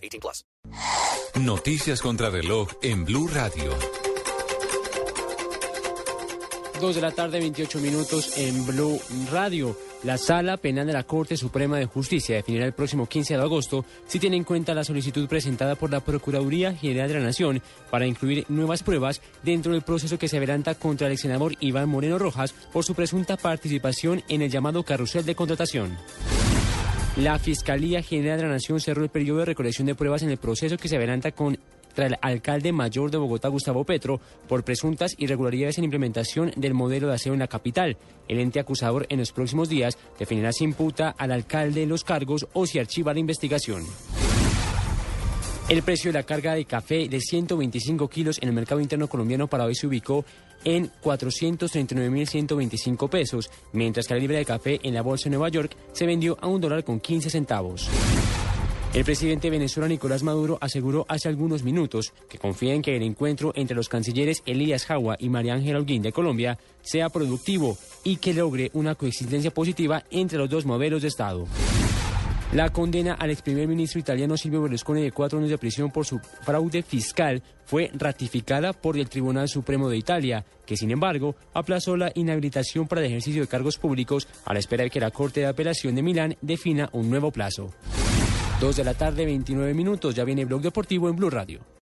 18 plus. Noticias contra reloj en Blue Radio. 2 de la tarde, 28 minutos en Blue Radio. La Sala Penal de la Corte Suprema de Justicia definirá el próximo 15 de agosto si tiene en cuenta la solicitud presentada por la Procuraduría General de la Nación para incluir nuevas pruebas dentro del proceso que se adelanta contra el senador Iván Moreno Rojas por su presunta participación en el llamado carrusel de contratación. La Fiscalía General de la Nación cerró el periodo de recolección de pruebas en el proceso que se adelanta con el alcalde mayor de Bogotá, Gustavo Petro, por presuntas irregularidades en implementación del modelo de aseo en la capital. El ente acusador en los próximos días definirá si imputa al alcalde los cargos o si archiva la investigación. El precio de la carga de café de 125 kilos en el mercado interno colombiano para hoy se ubicó en 439.125 pesos, mientras que la libra de café en la bolsa de Nueva York se vendió a un dólar con 15 centavos. El presidente de Venezuela, Nicolás Maduro, aseguró hace algunos minutos que confía en que el encuentro entre los cancilleres Elías Jagua y María Ángela Holguín de Colombia sea productivo y que logre una coexistencia positiva entre los dos modelos de Estado. La condena al ex primer ministro italiano Silvio Berlusconi de cuatro años de prisión por su fraude fiscal fue ratificada por el Tribunal Supremo de Italia, que sin embargo aplazó la inhabilitación para el ejercicio de cargos públicos a la espera de que la Corte de Apelación de Milán defina un nuevo plazo. Dos de la tarde, 29 minutos. Ya viene Blog Deportivo en Blue Radio.